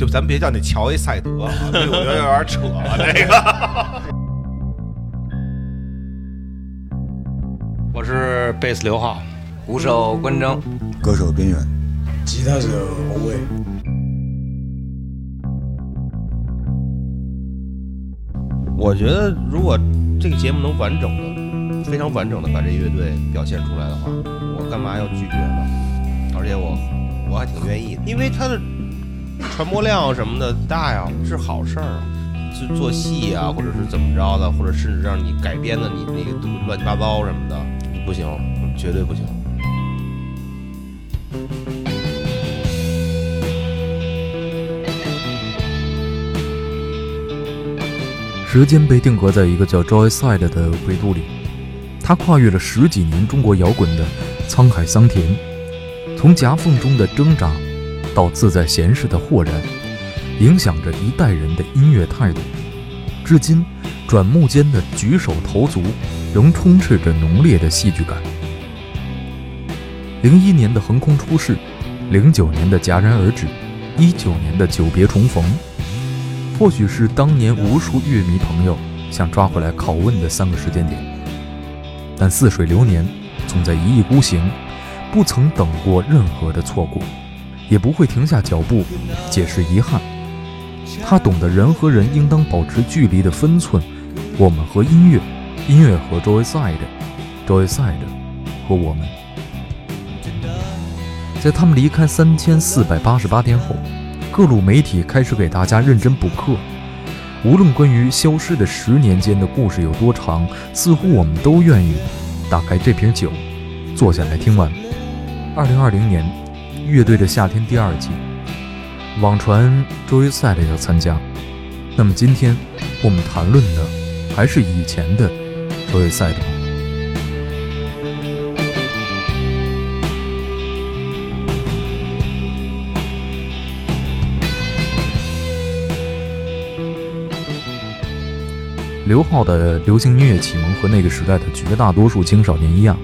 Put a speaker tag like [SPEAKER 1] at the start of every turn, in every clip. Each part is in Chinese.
[SPEAKER 1] 就咱别叫那乔伊赛德 我觉得有点扯了。这个，
[SPEAKER 2] 我是贝斯刘浩，
[SPEAKER 3] 鼓手关征，
[SPEAKER 4] 歌手边缘，
[SPEAKER 5] 吉他手王威。
[SPEAKER 6] 我觉得如果这个节目能完整的、非常完整的把这乐队表现出来的话，我干嘛要拒绝呢？而且我我还挺愿意的，因为他的传播量什么的大呀，是好事儿啊。是做戏啊，或者是怎么着的，或者甚至让你改编的你那个乱七八糟什么的，不行，绝对不行。
[SPEAKER 7] 时间被定格在一个叫 Joyside 的维度里，它跨越了十几年中国摇滚的沧海桑田，从夹缝中的挣扎到自在闲适的豁然，影响着一代人的音乐态度。至今，转目间的举手投足仍充斥着浓烈的戏剧感。零一年的横空出世，零九年的戛然而止，一九年的久别重逢。或许是当年无数乐迷朋友想抓回来拷问的三个时间点，但似水流年，总在一意孤行，不曾等过任何的错过，也不会停下脚步解释遗憾。他懂得人和人应当保持距离的分寸，我们和音乐，音乐和 Joyside，Joyside 和我们，在他们离开三千四百八十八天后。各路媒体开始给大家认真补课，无论关于消失的十年间的故事有多长，似乎我们都愿意打开这瓶酒，坐下来听完。二零二零年，乐队的夏天第二季，网传周约赛的要参加，那么今天我们谈论的还是以前的周约赛的？刘浩的流行音乐启蒙和那个时代的绝大多数青少年一样，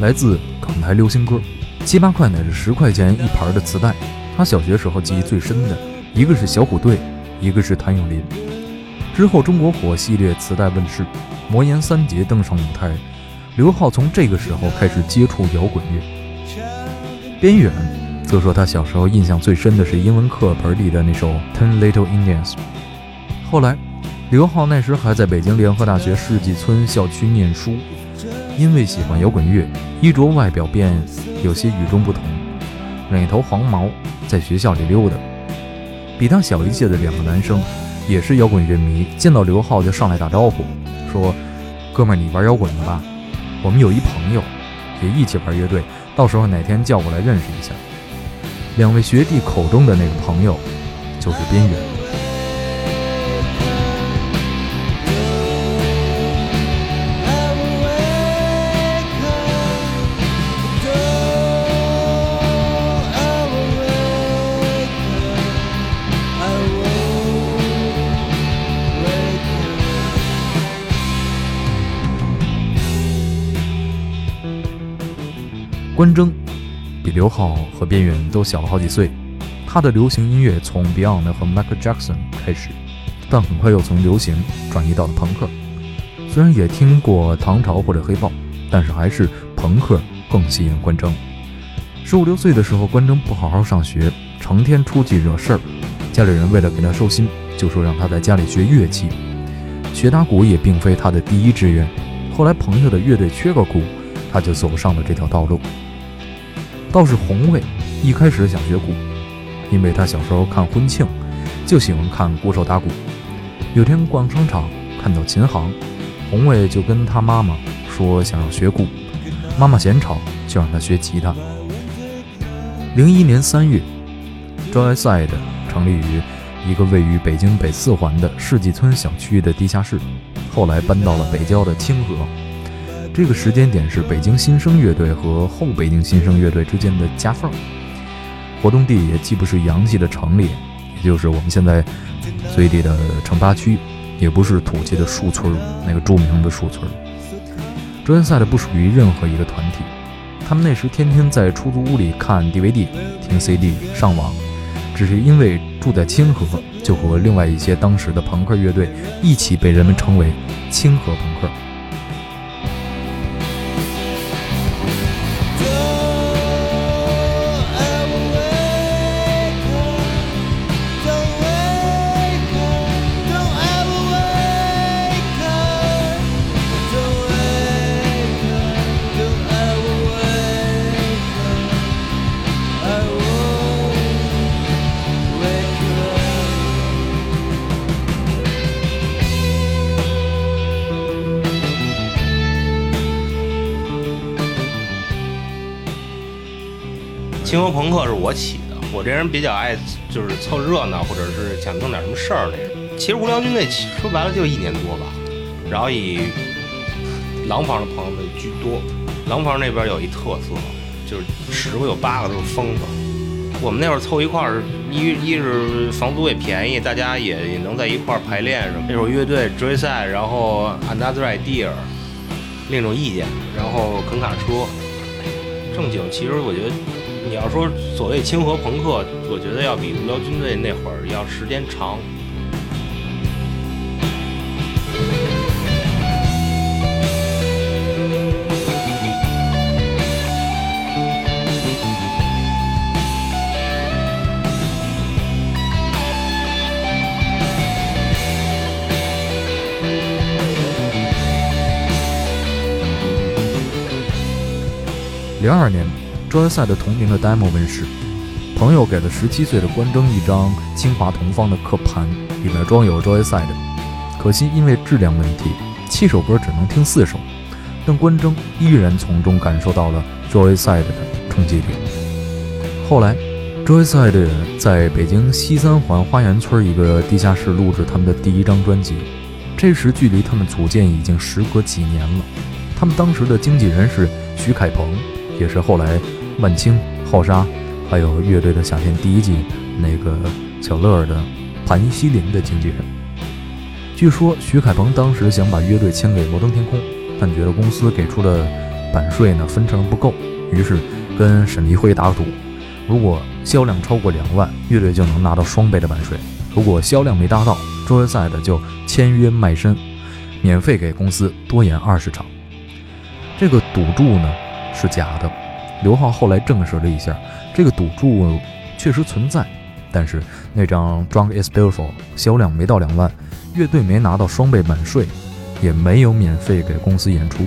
[SPEAKER 7] 来自港台流行歌，七八块乃至十块钱一盘的磁带。他小学时候记忆最深的一个是小虎队，一个是谭咏麟。之后中国火系列磁带问世，魔岩三杰登上舞台，刘浩从这个时候开始接触摇滚乐。边远则说他小时候印象最深的是英文课本里的那首《Ten Little Indians》，后来。刘浩那时还在北京联合大学世纪村校区念书，因为喜欢摇滚乐，衣着外表便有些与众不同，染一头黄毛，在学校里溜达。比他小一届的两个男生，也是摇滚乐迷，见到刘浩就上来打招呼，说：“哥们儿，你玩摇滚的吧？我们有一朋友，也一起玩乐队，到时候哪天叫过来认识一下。”两位学弟口中的那个朋友，就是边缘。关征比刘浩和边缘都小了好几岁，他的流行音乐从 Beyond 和 Michael Jackson 开始，但很快又从流行转移到了朋克。虽然也听过唐朝或者黑豹，但是还是朋克更吸引关征。十五六岁的时候，关征不好好上学，成天出去惹事儿，家里人为了给他收心，就说让他在家里学乐器。学打鼓也并非他的第一志愿，后来朋友的乐队缺个鼓，他就走上了这条道路。倒是红卫一开始想学鼓，因为他小时候看婚庆，就喜欢看鼓手打鼓。有天逛商场看到琴行，红卫就跟他妈妈说想要学鼓，妈妈嫌吵，就让他学吉他。零一年三月，Joyside 成立于一个位于北京北四环的世纪村小区的地下室，后来搬到了北郊的清河。这个时间点是北京新生乐队和后北京新生乐队之间的夹缝，活动地也既不是洋气的城里，也就是我们现在嘴里的城八区，也不是土气的树村那个著名的树村。周元赛的不属于任何一个团体，他们那时天天在出租屋里看 DVD、听 CD、上网，只是因为住在清河，就和另外一些当时的朋克乐队一起被人们称为清河朋克。
[SPEAKER 2] 清河朋克是我起的，我这人比较爱就是凑热闹，或者是想弄点什么事儿那种。其实无聊军队说白了就一年多吧，然后以廊坊的朋友们居多。廊坊那边有一特色，就是十个有八个都是疯子。我们那会儿凑一块儿，一一是房租也便宜，大家也也能在一块儿排练什么。那会儿乐队追赛，然后 Another Idea，另一种意见，然后肯卡车。正经，其实我觉得。你要说所谓清河朋克，我觉得要比无聊军队那会儿要时间长。
[SPEAKER 7] 零二年。Joyside 的同名的 demo 问世，朋友给了十七岁的关征一张清华同方的刻盘，里面装有 Joyside。可惜因为质量问题，七首歌只能听四首，但关征依然从中感受到了 Joyside 的冲击力。后来，Joyside 在北京西三环花园村一个地下室录制他们的第一张专辑，这时距离他们组建已经时隔几年了。他们当时的经纪人是徐凯鹏，也是后来。万青、浩沙，还有乐队的夏天第一季那个小乐儿的盘西林的经纪人。据说徐凯鹏当时想把乐队签给摩登天空，但觉得公司给出的版税呢分成不够，于是跟沈黎辉打赌，如果销量超过两万，乐队就能拿到双倍的版税；如果销量没达到，周约赛的就签约卖身，免费给公司多演二十场。这个赌注呢是假的。刘浩后来证实了一下，这个赌注确实存在，但是那张《Drunk Is Beautiful》销量没到两万，乐队没拿到双倍版税，也没有免费给公司演出。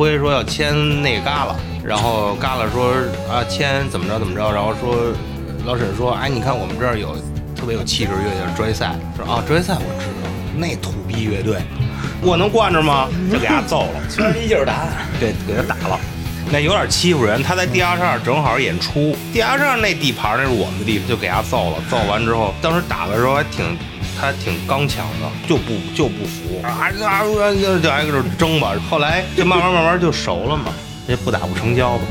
[SPEAKER 2] 辉说要签那个旮旯，然后旮旯说啊签怎么着怎么着，然后说老沈说哎你看我们这儿有特别有气质乐队叫追赛，说啊追赛我知道那土逼乐队，我能惯着吗？就给他揍了，
[SPEAKER 5] 全力劲儿打，
[SPEAKER 2] 对，给他打了，那有点欺负人。他在地下上正好演出，地下上那地盘那是我们的地，就给他揍了。揍完之后，当时打的时候还挺。他挺刚强的，就不就不服啊啊啊！就就挨个争吧。后来就慢慢慢慢就熟了嘛，这不打不成交的。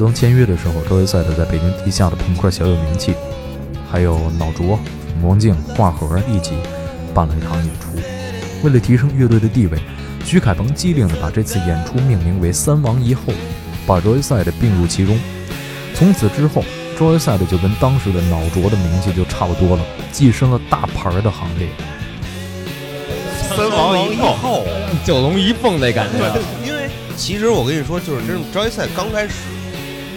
[SPEAKER 7] 登签约的时候，周杰赛的在北京地下的朋克小有名气，还有脑浊、魔镜、画盒一起办了一场演出。为了提升乐队的地位，徐凯鹏机灵地把这次演出命名为“三王一后”，把周杰赛的并入其中。从此之后，周杰赛的就跟当时的脑浊的名气就差不多了，跻身了大牌的行列。
[SPEAKER 1] 三王一后，
[SPEAKER 3] 九龙一凤那感觉。
[SPEAKER 6] 因为其实我跟你说，就是这种招业赛刚开始，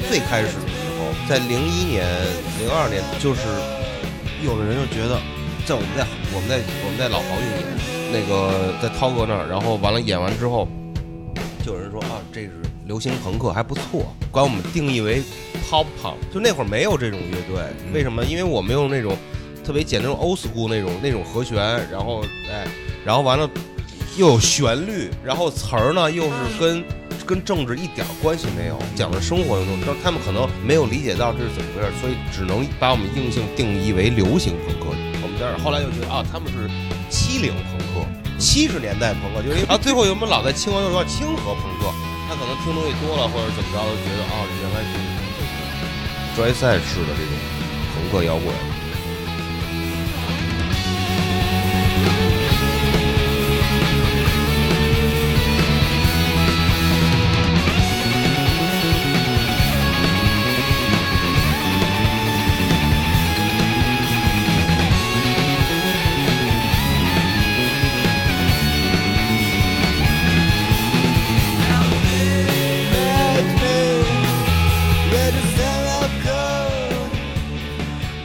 [SPEAKER 6] 最开始的时候，在零一年、零二年，就是有的人就觉得，在我们在我们在我们在老黄玉演那个在涛哥那儿，然后完了演完之后，就有人说啊，这是流行朋克还不错，管我们定义为 pop punk。就那会儿没有这种乐队，为什么？因为我们用那种特别简单那种 old school 那种那种和弦，然后哎，然后完了又有旋律，然后词儿呢又是跟跟政治一点关系没有，讲的生活的东西，但他们可能没有理解到这是怎么回事，所以只能把我们硬性定义为流行朋克。我们在这儿后来就觉得啊，他们是七零朋克。七十年代朋克，就是因为啊，最后有没有老在清河又说清河朋克，他可能听东西多了或者怎么着，都觉得啊，原来是专业赛式的这种朋克摇滚。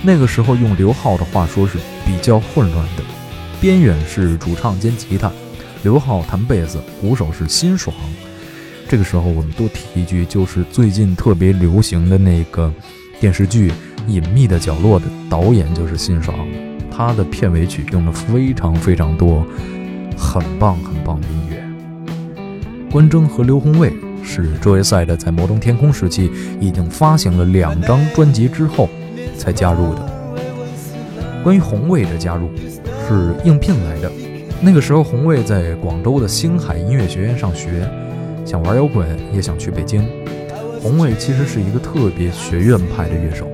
[SPEAKER 7] 那个时候用刘浩的话说是比较混乱的，边远是主唱兼吉他，刘浩弹贝斯，鼓手是辛爽。这个时候我们多提一句，就是最近特别流行的那个电视剧《隐秘的角落》的导演就是辛爽，他的片尾曲用了非常非常多很棒很棒的音乐。关征和刘宏伟是 Joyside 在摩登天空时期已经发行了两张专辑之后。才加入的。关于红卫的加入，是应聘来的。那个时候，红卫在广州的星海音乐学院上学，想玩摇滚，也想去北京。红卫其实是一个特别学院派的乐手。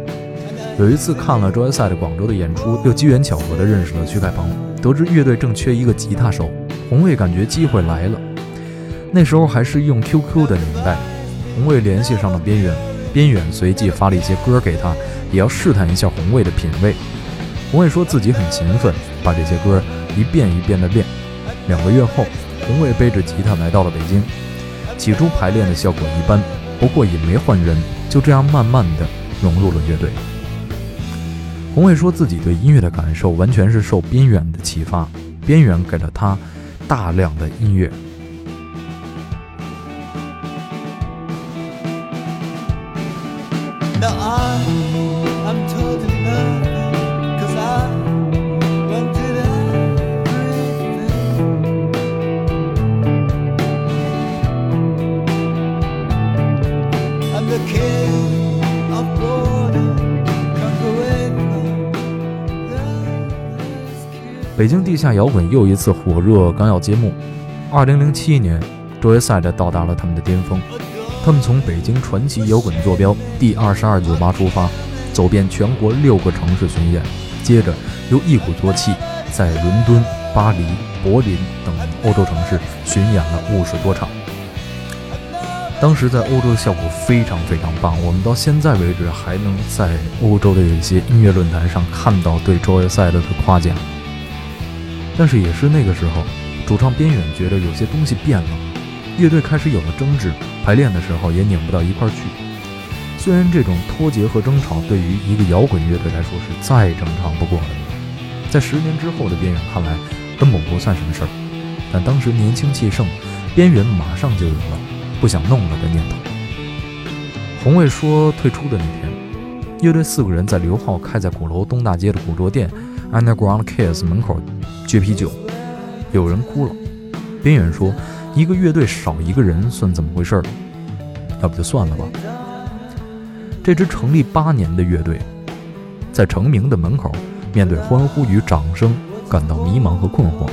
[SPEAKER 7] 有一次看了周 o 赛的广州的演出，又机缘巧合地认识了曲凯鹏，得知乐队正缺一个吉他手，红卫感觉机会来了。那时候还是用 QQ 的年代，红卫联系上了边远，边远随即发了一些歌给他。也要试探一下红卫的品味。红卫说自己很勤奋，把这些歌一遍一遍的练。两个月后，红卫背着吉他来到了北京。起初排练的效果一般，不过也没换人，就这样慢慢的融入了乐队。红卫说自己对音乐的感受完全是受边远的启发，边远给了他大量的音乐。北京地下摇滚又一次火热，刚要揭幕。二零零七年，Joyside 到达了他们的巅峰。他们从北京传奇摇滚坐标第二十二酒吧出发，走遍全国六个城市巡演，接着又一鼓作气在伦敦、巴黎、柏林等欧洲城市巡演了五十多场。当时在欧洲的效果非常非常棒，我们到现在为止还能在欧洲的一些音乐论坛上看到对 Joyside 的夸奖。但是也是那个时候，主唱边远觉得有些东西变了，乐队开始有了争执，排练的时候也拧不到一块儿去。虽然这种脱节和争吵对于一个摇滚乐队来说是再正常不过的，在十年之后的边远看来根本不算什么事儿，但当时年轻气盛，边远马上就有了不想弄了的念头。红卫说退出的那天，乐队四个人在刘浩开在鼓楼东大街的古着店 Underground Kiss 门口。撅啤酒，有人哭了。边远说：“一个乐队少一个人算怎么回事？要不就算了吧。”这支成立八年的乐队，在成名的门口，面对欢呼与掌声，感到迷茫和困惑。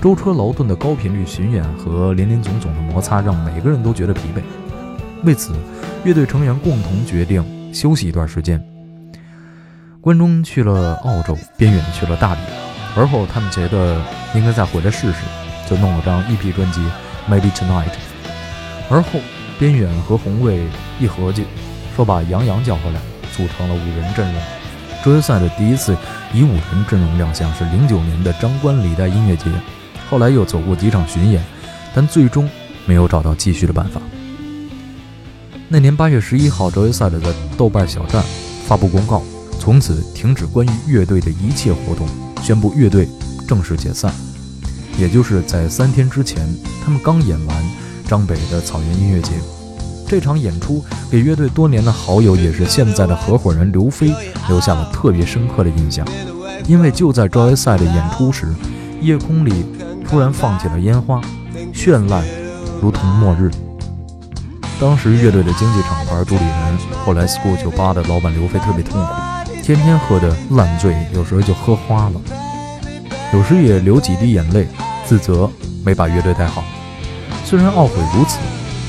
[SPEAKER 7] 舟车劳顿的高频率巡演和林林总总的摩擦，让每个人都觉得疲惫。为此，乐队成员共同决定休息一段时间。关中去了澳洲，边远去了大理。而后，他们觉得应该再回来试试，就弄了张 EP 专辑《Maybe Tonight》。而后，边远和红卫一合计，说把杨洋叫回来，组成了五人阵容。周杰赛的第一次以五人阵容亮相是零九年的张冠李戴音乐节，后来又走过几场巡演，但最终没有找到继续的办法。那年八月十一号，周杰赛的在豆瓣小站发布公告，从此停止关于乐队的一切活动。宣布乐队正式解散，也就是在三天之前，他们刚演完张北的草原音乐节，这场演出给乐队多年的好友，也是现在的合伙人刘飞留下了特别深刻的印象。因为就在 Joyside 的演出时，夜空里突然放起了烟花，绚烂如同末日。当时乐队的经济厂牌主理人，后来 School 酒吧的老板刘飞特别痛苦，天天喝的烂醉，有时候就喝花了，有时也流几滴眼泪，自责没把乐队带好。虽然懊悔如此，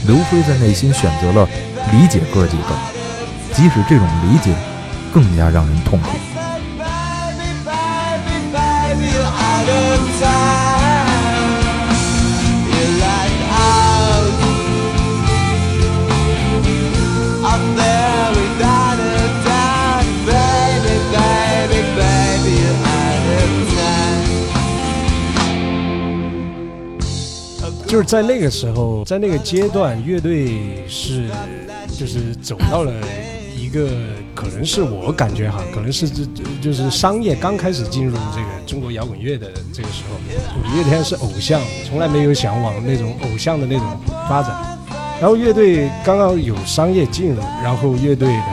[SPEAKER 7] 刘飞在内心选择了理解哥几个，即使这种理解更加让人痛苦。
[SPEAKER 5] 就是在那个时候，在那个阶段，乐队是就是走到了一个可能是我感觉哈，可能是这这就是商业刚开始进入这个中国摇滚乐的这个时候，五月天是偶像，从来没有想往那种偶像的那种发展。然后乐队刚刚有商业进入，然后乐队呢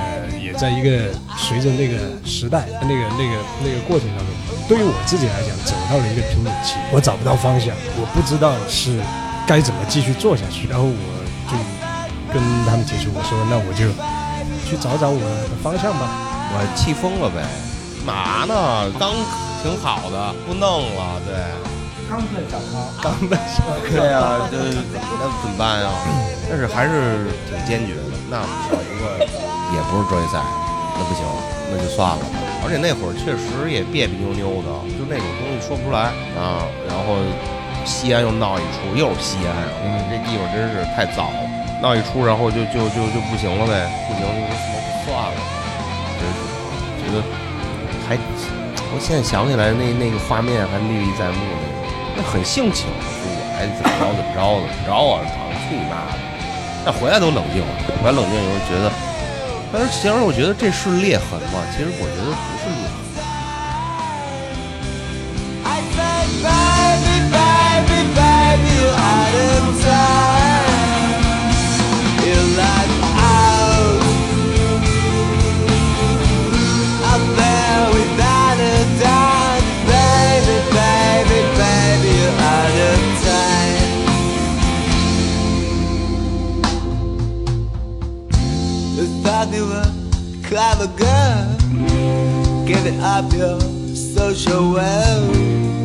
[SPEAKER 5] 也在一个随着那个时代那个那个那个过程当中，对于我自己来讲，走到了一个瓶颈期，我找不到方向，我不知道是该怎么继续做下去。然后我就跟他们提出，我说那我就去找找我的方向吧。
[SPEAKER 6] 我气疯了呗，嘛呢？刚挺好的，不弄了，对。
[SPEAKER 5] 刚在找他，刚在
[SPEAKER 6] 对呀、这那怎么办呀？但是还是挺坚决的。那找一个也不是专业赛，那不行，那就算了吧。而且那会儿确实也别别扭扭的，就那种东西说不出来啊。然后西安又闹一出，又是西安，嗯，这地方真是太糟了。闹一出，然后就就就就不行了呗，不行就说什么算了，真是觉得还，我现在想起来那那个画面还历历在目那种。那很性情，说我还怎么着怎么着怎么着啊！操，去你妈的！但回来都冷静了，回来冷静以后觉得，但是其实我觉得这是裂痕吗？其实我觉得不是裂
[SPEAKER 4] clever girl. Give it up your social well.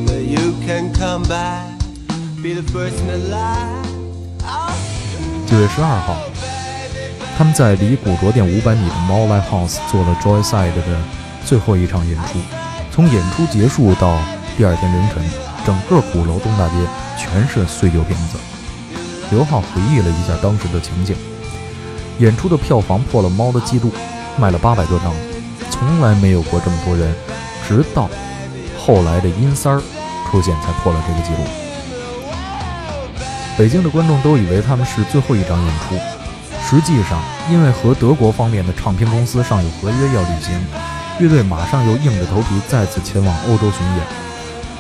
[SPEAKER 4] But you can come back,
[SPEAKER 7] 九月十二号，他们在离古着店五百米的猫 Live House 做了 Joyside 的最后一场演出。从演出结束到第二天凌晨，整个鼓楼东大街全是碎酒瓶子。刘浩回忆了一下当时的情景：演出的票房破了猫的记录，卖了八百多张，从来没有过这么多人，直到后来的阴三儿出现才破了这个记录。北京的观众都以为他们是最后一场演出，实际上，因为和德国方面的唱片公司尚有合约要履行，乐队马上又硬着头皮再次前往欧洲巡演。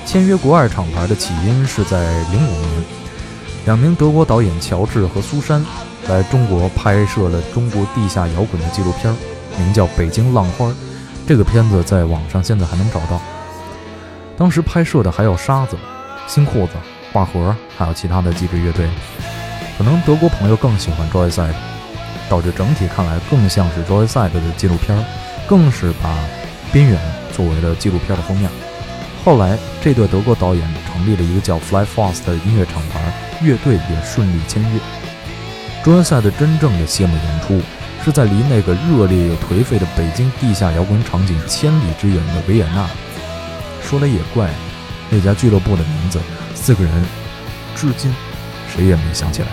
[SPEAKER 7] 签约国外厂牌的起因是在零五年，两名德国导演乔治和苏珊来中国拍摄了中国地下摇滚的纪录片，名叫《北京浪花》。这个片子在网上现在还能找到。当时拍摄的还有沙子、新裤子、画盒，还有其他的几支乐队。可能德国朋友更喜欢 Joyside，导致整体看来更像是 Joyside 的纪录片，更是把边缘作为了纪录片的封面。后来，这对德国导演成立了一个叫 Fly Fast 的音乐厂牌，乐队也顺利签约。Joyside 真正的谢幕演出是在离那个热烈又颓废的北京地下摇滚场景千里之远的维也纳。说来也怪，那家俱乐部的名字，四个人至今谁也没想起来。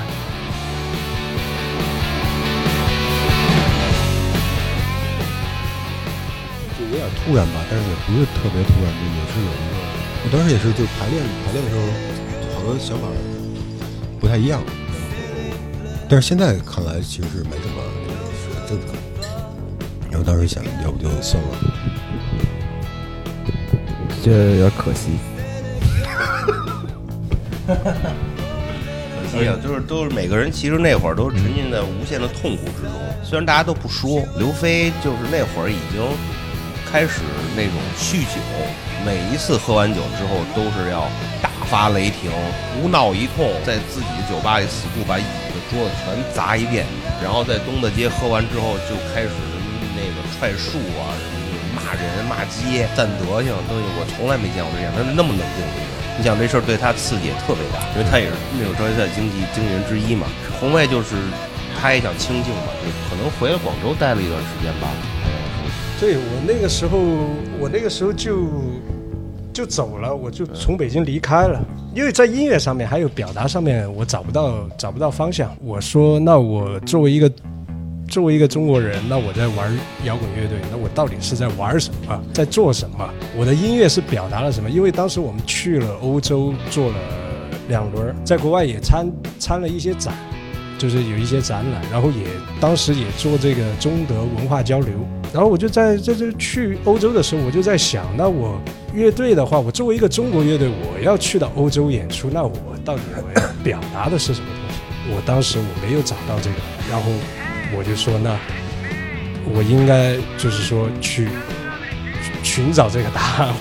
[SPEAKER 8] 就有点突然吧，但是也不是特别突然，就也是有一个，我当时也是就排练排练的时候，好多想法不太一样，但是现在看来其实是没什么，是很正常。然后当时想，要不就算了，
[SPEAKER 3] 这有点可惜。
[SPEAKER 6] 可一样，就是都是每个人其实那会儿都沉浸在无限的痛苦之中。虽然大家都不说，刘飞就是那会儿已经开始那种酗酒，每一次喝完酒之后都是要大发雷霆，胡闹一通，在自己的酒吧里死库把椅子桌子全砸一遍，然后在东大街喝完之后就开始那个踹树啊，什么骂人骂街，赞德行，东西我从来没见过这样，他是那么冷静的人。你想这事儿对他刺激也特别大，因为他也是那种专业赛经济经纪人之一嘛。红卫就是他也想清静嘛，就可能回了广州待了一段时间吧。
[SPEAKER 5] 对我那个时候，我那个时候就就走了，我就从北京离开了，因为在音乐上面还有表达上面，我找不到找不到方向。我说，那我作为一个作为一个中国人，那我在玩摇滚乐队，那我到底是在玩什么，在做什么？我的音乐是表达了什么？因为当时我们去了欧洲做了两轮，在国外也参参了一些展。就是有一些展览，然后也当时也做这个中德文化交流，然后我就在在这去欧洲的时候，我就在想，那我乐队的话，我作为一个中国乐队，我要去到欧洲演出，那我到底我要表达的是什么东西？我当时我没有找到这个，然后我就说，那我应该就是说去寻找这个答案。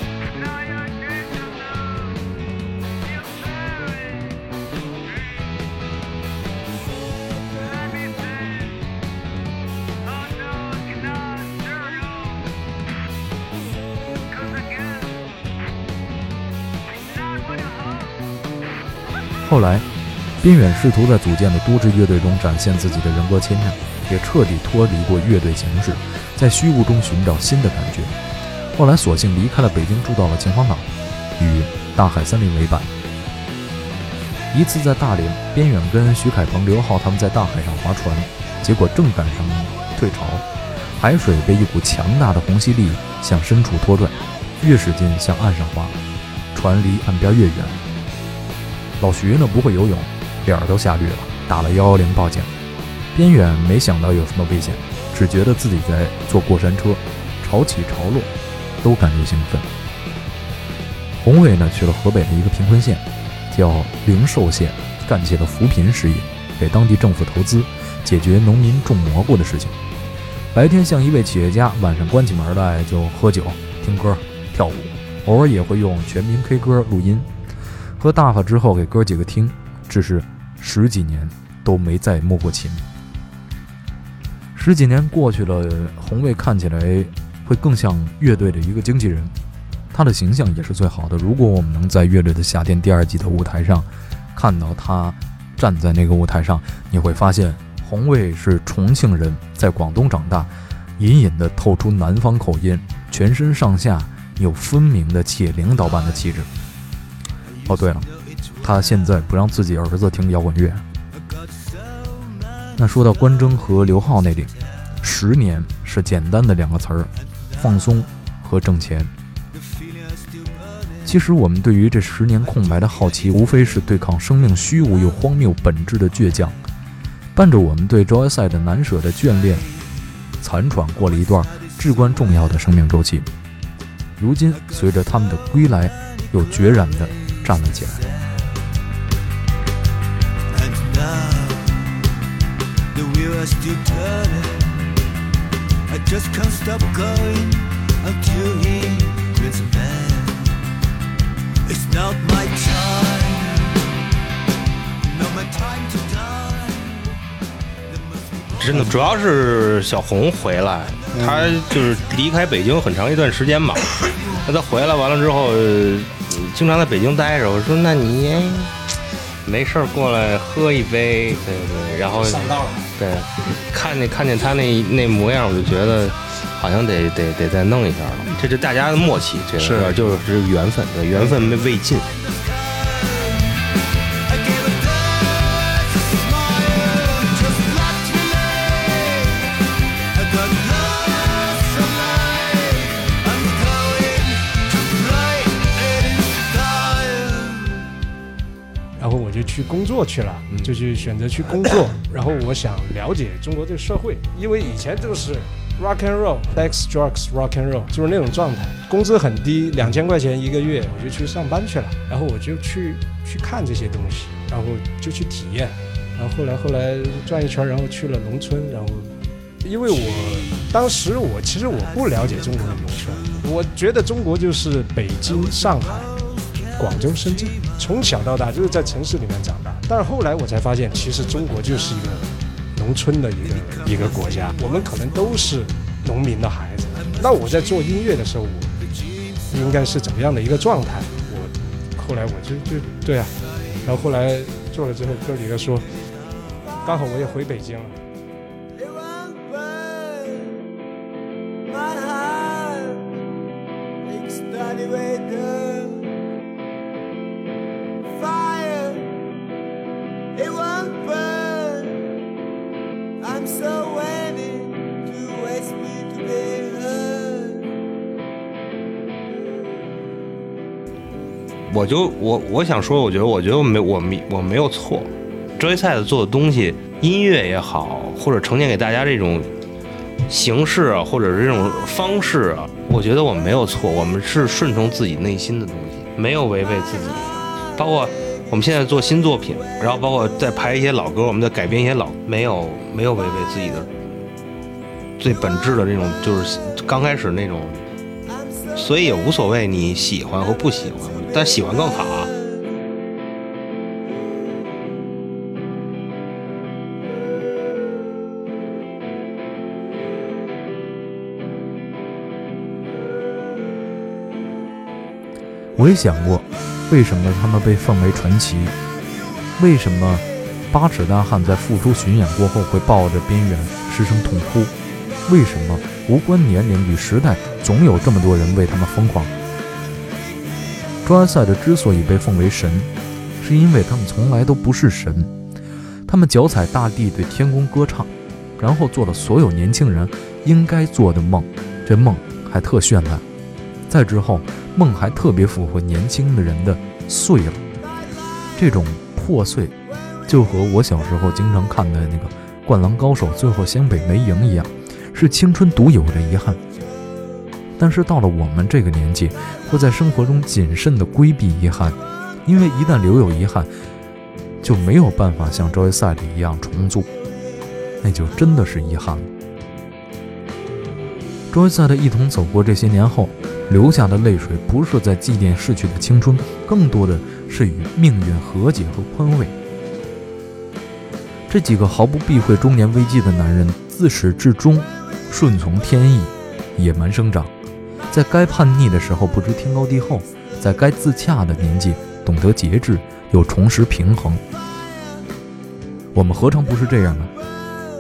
[SPEAKER 7] 后来，边远试图在组建的多支乐队中展现自己的人格谦让，也彻底脱离过乐队形式，在虚无中寻找新的感觉。后来，索性离开了北京，住到了秦皇岛，与大海森林为伴。一次在大连，边远跟徐凯鹏、刘浩他们在大海上划船，结果正赶上退潮，海水被一股强大的虹吸力向深处拖拽，越使劲向岸上划，船离岸边越远。老徐呢不会游泳，脸儿都吓绿了，打了幺幺零报警。边远没想到有什么危险，只觉得自己在坐过山车，潮起潮落，都感觉兴奋。洪伟呢去了河北的一个贫困县，叫灵寿县，干起了扶贫事业，给当地政府投资，解决农民种蘑菇的事情。白天像一位企业家，晚上关起门来就喝酒、听歌、跳舞，偶尔也会用全民 K 歌录音。喝大发之后给哥几个听，只是十几年都没再摸过琴。十几年过去了，红卫看起来会更像乐队的一个经纪人，他的形象也是最好的。如果我们能在《乐队的夏天》第二季的舞台上看到他站在那个舞台上，你会发现红卫是重庆人，在广东长大，隐隐的透出南方口音，全身上下有分明的企业领导般的气质。哦，对了，他现在不让自己儿子听摇滚乐。那说到关征和刘浩那里，十年是简单的两个词儿，放松和挣钱。其实我们对于这十年空白的好奇，无非是对抗生命虚无又荒谬本质的倔强，伴着我们对 Joy 赛的难舍的眷恋，残喘过了一段至关重要的生命周期。如今，随着他们的归来，又决然的。站了起来。
[SPEAKER 2] 真的，主要是小红回来，他就是离开北京很长一段时间嘛。那他回来完了之后。经常在北京待着，我说那你没事儿过来喝一杯，对对，然后
[SPEAKER 5] 上道了，
[SPEAKER 2] 对，看见看见他那那模样，我就觉得好像得得得再弄一下了，这是大家的默契，这是。就是缘分，对，缘分没未尽。
[SPEAKER 5] 去工作去了，就去选择去工作。然后我想了解中国这个社会，因为以前就是 rock and roll, sex, drugs, rock and roll，就是那种状态，工资很低，两千块钱一个月，我就去上班去了。然后我就去去看这些东西，然后就去体验，然后后来后来转一圈，然后去了农村，然后因为我当时我其实我不了解中国的农村，我觉得中国就是北京、上海、广州、深圳，从小到大就是在城市里面长大，但是后来我才发现，其实中国就是一个农村的一个一个国家，我们可能都是农民的孩子。那我在做音乐的时候，我应该是怎么样的一个状态？我后来我就就对啊，然后后来做了之后，哥几个说，刚好我也回北京了。
[SPEAKER 2] 我就我我想说，我觉得我觉得我没我没我没有错。周一赛的做的东西，音乐也好，或者呈现给大家这种形式啊，或者是这种方式啊，我觉得我们没有错，我们是顺从自己内心的东西，没有违背自己。包括我们现在做新作品，然后包括在排一些老歌，我们在改编一些老，没有没有违背自己的最本质的这种，就是刚开始那种，所以也无所谓你喜欢和不喜欢，但喜欢更好。
[SPEAKER 7] 我也想过，为什么他们被奉为传奇？为什么八尺大汉在复出巡演过后会抱着边缘失声痛哭？为什么无关年龄与时代，总有这么多人为他们疯狂？抓赛的之所以被奉为神，是因为他们从来都不是神，他们脚踩大地对天空歌唱，然后做了所有年轻人应该做的梦，这梦还特绚烂。再之后，梦还特别符合年轻的人的碎了，这种破碎，就和我小时候经常看的那个《灌篮高手》最后湘北没赢一样，是青春独有的遗憾。但是到了我们这个年纪，会在生活中谨慎地规避遗憾，因为一旦留有遗憾，就没有办法像周围赛里一样重组，那就真的是遗憾了。周围赛的一同走过这些年后，流下的泪水不是在祭奠逝去的青春，更多的是与命运和解和宽慰。这几个毫不避讳中年危机的男人，自始至终顺从天意，野蛮生长，在该叛逆的时候不知天高地厚，在该自洽的年纪懂得节制，又重拾平衡。我们何尝不是这样呢？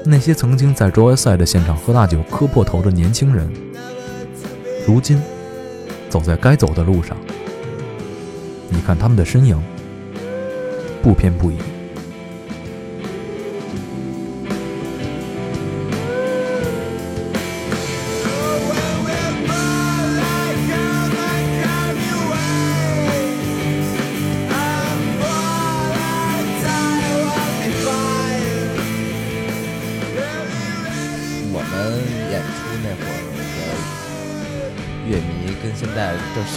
[SPEAKER 7] 那些曾经在周外赛的现场喝大酒、磕破头的年轻人，如今走在该走的路上，你看他们的身影，不偏不倚。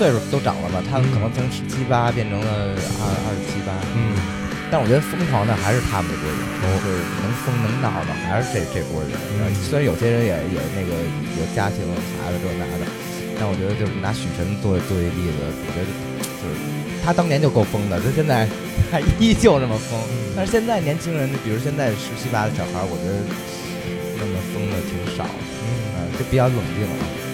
[SPEAKER 3] 岁数都长了吧，他们可能从十七八变成了二二十七八，
[SPEAKER 5] 嗯，
[SPEAKER 3] 但我觉得疯狂的还是他们这波人，就是能疯能闹的还是这这波人。虽然有些人也也那个有家庭有孩子这那的，但我觉得就是拿许晨作为作为例子，我觉得就是他当年就够疯的，他现在还依旧那么疯。但是现在年轻人，比如现在十七八的小孩，我觉得那么疯的挺少的，嗯，就比较冷静了。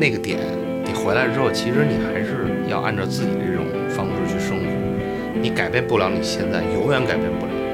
[SPEAKER 2] 那个点，你回来之后，其实你还是要按照自己这种方式去生活。你改变不了你现在，永远改变不了。